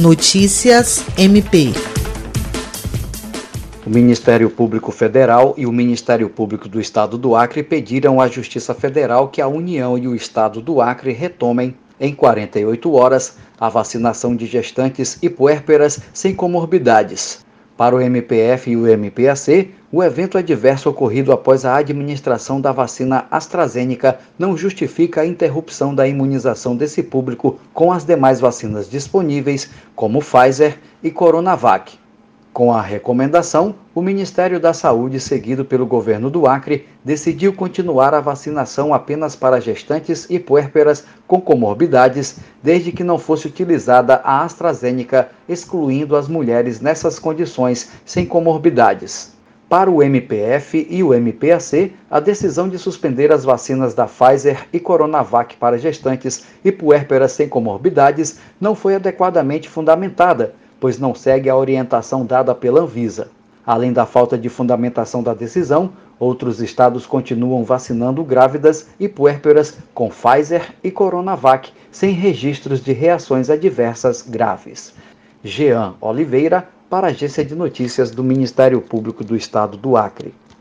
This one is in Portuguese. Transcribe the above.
Notícias MP. O Ministério Público Federal e o Ministério Público do Estado do Acre pediram à Justiça Federal que a União e o Estado do Acre retomem, em 48 horas, a vacinação de gestantes e puérperas sem comorbidades. Para o MPF e o MPAC, o evento adverso ocorrido após a administração da vacina AstraZeneca não justifica a interrupção da imunização desse público com as demais vacinas disponíveis, como Pfizer e Coronavac. Com a recomendação, o Ministério da Saúde, seguido pelo governo do Acre, decidiu continuar a vacinação apenas para gestantes e puérperas com comorbidades, desde que não fosse utilizada a AstraZeneca, excluindo as mulheres nessas condições sem comorbidades. Para o MPF e o MPAC, a decisão de suspender as vacinas da Pfizer e Coronavac para gestantes e puérperas sem comorbidades não foi adequadamente fundamentada pois não segue a orientação dada pela Anvisa. Além da falta de fundamentação da decisão, outros estados continuam vacinando grávidas e puérperas com Pfizer e Coronavac, sem registros de reações adversas graves. Jean Oliveira, para a Agência de Notícias do Ministério Público do Estado do Acre.